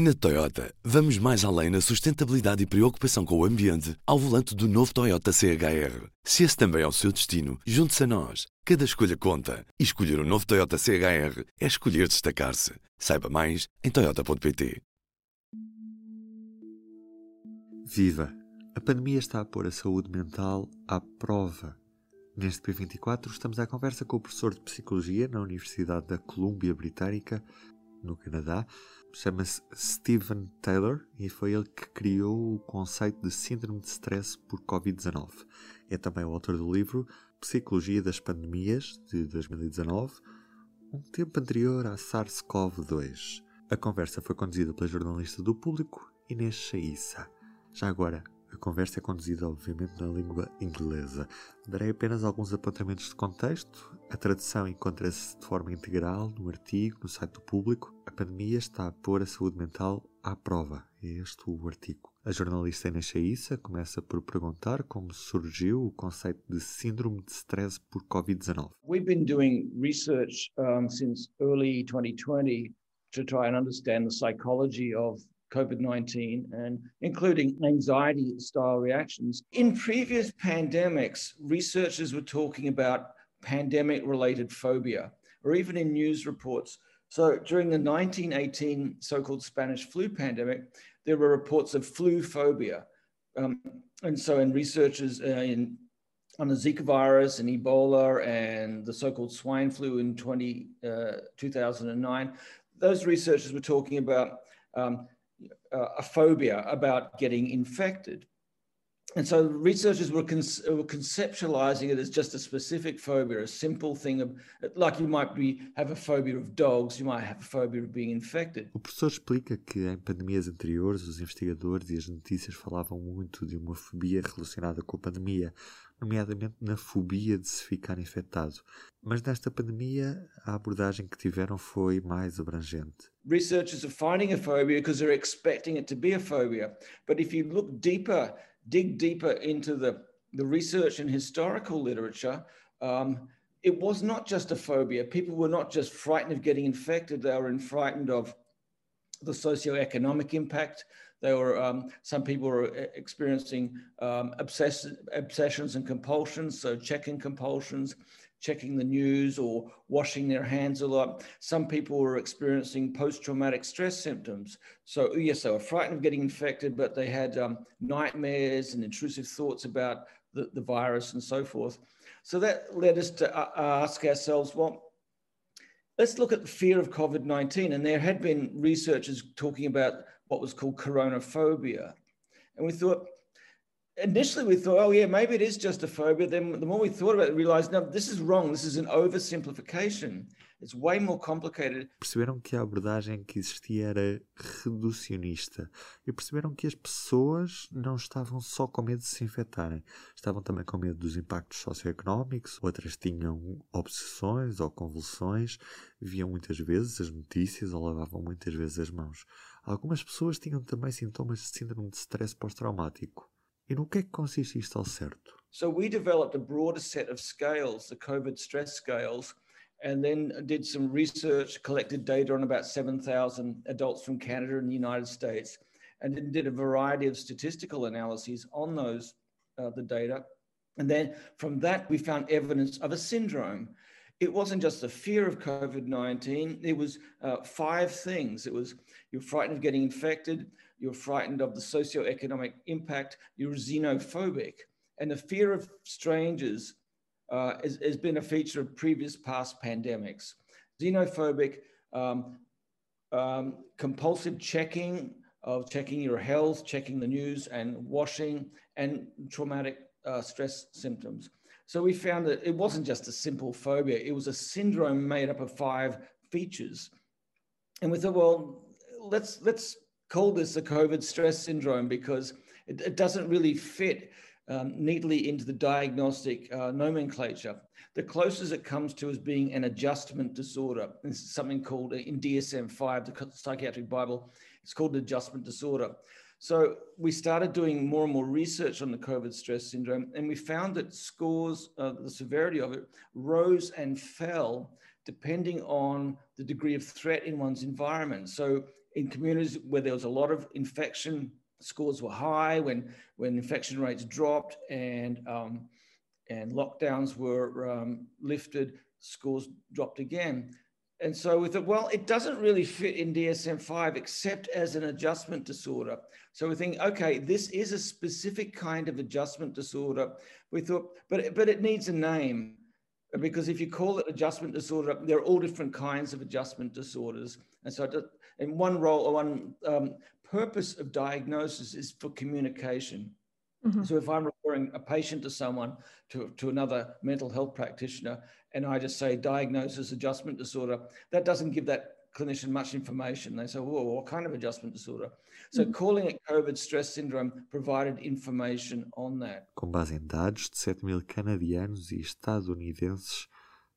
Na Toyota, vamos mais além na sustentabilidade e preocupação com o ambiente ao volante do novo Toyota CHR. Se esse também é o seu destino, junte-se a nós. Cada escolha conta. E escolher o um novo Toyota CHR é escolher destacar-se. Saiba mais em Toyota.pt. Viva! A pandemia está a pôr a saúde mental à prova. Neste P24 estamos à conversa com o professor de Psicologia na Universidade da Colômbia Britânica, no Canadá, chama-se Stephen Taylor e foi ele que criou o conceito de síndrome de stress por Covid-19. É também o autor do livro Psicologia das Pandemias, de 2019, um tempo anterior à SARS-CoV-2. A conversa foi conduzida pela jornalista do público Inês Chaissa. Já agora, a conversa é conduzida, obviamente, na língua inglesa. Darei apenas alguns apontamentos de contexto. A tradução encontra-se de forma integral no artigo, no site do público. A pandemia está a pôr a saúde mental à prova. É este o artigo. A jornalista Inês Chaissa começa por perguntar como surgiu o conceito de síndrome de stress por COVID-19. We've been doing research um, since early 2020 to try and understand the psychology of COVID 19 and including anxiety style reactions. In previous pandemics, researchers were talking about pandemic related phobia, or even in news reports. So during the 1918 so called Spanish flu pandemic, there were reports of flu phobia. Um, and so, in researchers uh, in on the Zika virus and Ebola and the so-called swine flu in 20, uh, 2009, those researchers were talking about um, uh, a phobia about getting infected. And so researchers were, were, conceptualizing it as just a specific phobia, a simple thing of, like you might be, have a phobia of dogs, you might have a phobia of being infected. O professor explica que em pandemias anteriores os investigadores e as notícias falavam muito de uma fobia relacionada com a pandemia, nomeadamente na fobia de se ficar infectado. Mas nesta pandemia a abordagem que tiveram foi mais abrangente. Researchers are finding a phobia because they're expecting it to be a phobia. But if you look deeper dig deeper into the, the research and historical literature, um, it was not just a phobia. People were not just frightened of getting infected, they were frightened of the socioeconomic impact. They were um, some people were experiencing um, obsess- obsessions and compulsions, so checking compulsions checking the news or washing their hands a lot. Some people were experiencing post traumatic stress symptoms. So, yes, they were frightened of getting infected, but they had um, nightmares and intrusive thoughts about the, the virus and so forth. So, that led us to uh, ask ourselves, well, let's look at the fear of COVID 19. And there had been researchers talking about what was called coronaphobia. And we thought, initially we thought, oh yeah, maybe it is just a phobia. Then the more we thought about it, realized, no, this is wrong. This is an oversimplification. It's way more complicated. Perceberam que a abordagem que existia era reducionista e perceberam que as pessoas não estavam só com medo de se infectarem, estavam também com medo dos impactos socioeconómicos, outras tinham obsessões ou convulsões, viam muitas vezes as notícias ou lavavam muitas vezes as mãos. Algumas pessoas tinham também sintomas de síndrome de stress pós-traumático. E no que é que consiste isto ao certo? So we developed a broader set of scales, the COVID stress scales, and then did some research, collected data on about 7,000 adults from Canada and the United States, and then did a variety of statistical analyses on those, uh, the data. And then from that, we found evidence of a syndrome. It wasn't just the fear of COVID 19, it was uh, five things. It was you're frightened of getting infected, you're frightened of the socioeconomic impact, you're xenophobic. And the fear of strangers uh, has, has, been a feature of previous past pandemics. Xenophobic, um, um, compulsive checking of checking your health, checking the news, and washing, and traumatic uh, stress symptoms. So we found that it wasn't just a simple phobia, it was a syndrome made up of five features. And we thought, well, let's let's call this a COVID stress syndrome because it, it doesn't really fit um, neatly into the diagnostic uh, nomenclature. The closest it comes to is being an adjustment disorder. This is something called in DSM 5, the Psychiatric Bible, it's called adjustment disorder. So we started doing more and more research on the COVID stress syndrome, and we found that scores, the severity of it, rose and fell depending on the degree of threat in one's environment. So in communities where there was a lot of infection, scores were high, when, when infection rates dropped and, um, and lockdowns were um, lifted, scores dropped again. And so we thought, well, it doesn't really fit in DSM 5 except as an adjustment disorder. So we think, okay, this is a specific kind of adjustment disorder. We thought, but, but it needs a name because if you call it adjustment disorder, there are all different kinds of adjustment disorders. And so, in one role or one um, purpose of diagnosis is for communication. Mm-hmm. So, if I'm referring a patient to someone, to, to another mental health practitioner, and I just say diagnosis adjustment disorder, that doesn't give that clinician much information. They say, well, what kind of adjustment disorder? So mm-hmm. calling it COVID stress syndrome provided information on that. Com base em dados de 7 mil canadianos e estadunidenses,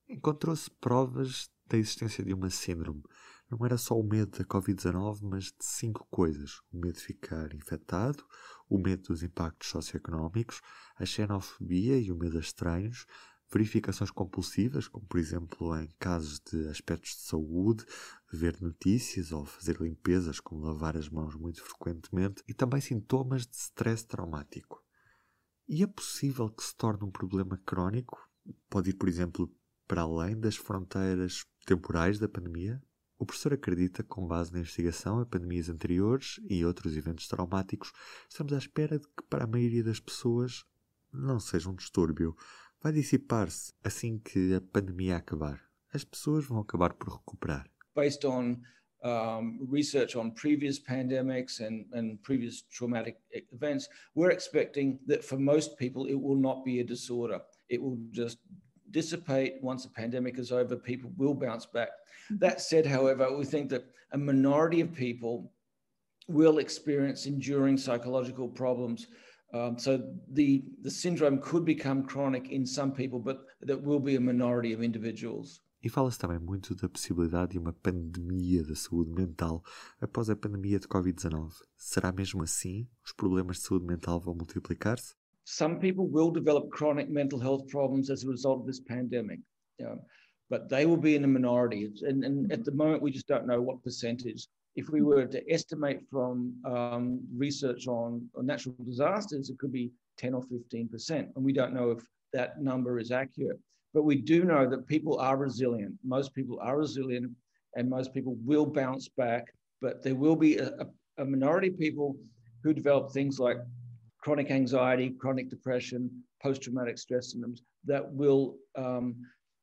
encontrou-se provas da existência de uma síndrome. Não era só o medo da Covid-19, mas de cinco coisas: o medo de ficar infectado, o medo dos impactos socioeconómicos, a xenofobia e o medo a estranhos, verificações compulsivas, como por exemplo em casos de aspectos de saúde, ver notícias ou fazer limpezas, como lavar as mãos muito frequentemente, e também sintomas de stress traumático. E é possível que se torne um problema crónico? Pode ir, por exemplo, para além das fronteiras temporais da pandemia? O professor acredita que, com base na investigação a pandemias anteriores e outros eventos traumáticos, estamos à espera de que, para a maioria das pessoas, não seja um distúrbio, vai dissipar-se assim que a pandemia acabar. As pessoas vão acabar por recuperar. Based on um, research on previous pandemics and, and previous traumatic events, we're expecting that for most people it will not be a disorder. It will just dissipate once the pandemic is over. People will bounce back. Mm-hmm. That said, however, we think that a minority of people will experience enduring psychological problems um, so the, the syndrome could become chronic in some people, but that will be a minority of individuals. E fala-se também muito da possibilidade de uma pandemia da saúde mental após a pandemia de Covid-19. Será mesmo assim? Os problemas de saúde mental vão multiplicar-se? Some people will develop chronic mental health problems as a result of this pandemic, but they will be in a minority. And, and at the moment, we just don't know what percentage if we were to estimate from um, research on, on, natural disasters, it could be 10 or 15%. And we don't know if that number is accurate. But we do know that people are resilient. Most people are resilient and most people will bounce back. But there will be a, a minority of people who develop things like chronic anxiety, chronic depression, post traumatic stress syndromes that will um,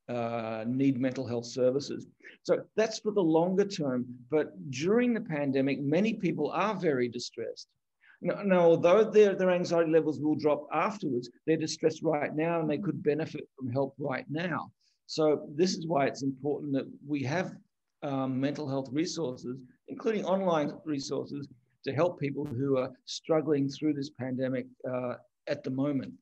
uh, need mental health services. So that's for the longer term. But during the pandemic, many people are very distressed. Now, now, although their, their anxiety levels will drop afterwards, they're distressed right now and they could benefit from help right now. So, this is why it's important that we have um, mental health resources, including online resources, to help people who are struggling through this pandemic uh, at the moment.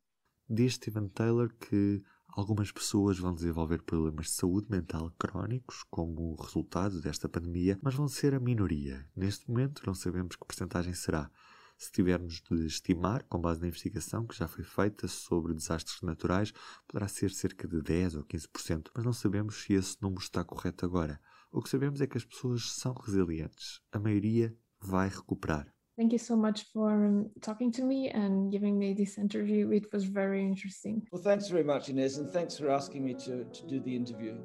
Diz Stephen Taylor que Algumas pessoas vão desenvolver problemas de saúde mental crónicos como resultado desta pandemia, mas vão ser a minoria. Neste momento, não sabemos que porcentagem será. Se tivermos de estimar, com base na investigação que já foi feita sobre desastres naturais, poderá ser cerca de 10 ou 15%, mas não sabemos se esse número está correto agora. O que sabemos é que as pessoas são resilientes. A maioria vai recuperar. Thank you so much for talking to me and giving me this interview. It was very interesting. Well, thanks very much, Inês, and thanks for asking me to, to do the interview.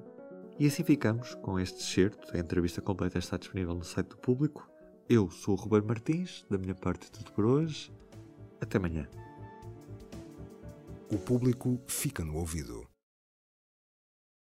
E assim ficamos com este excerto. A entrevista completa está disponível no site do público. Eu sou o Ruben Martins, da minha parte tudo por hoje. Até amanhã. O público fica no ouvido.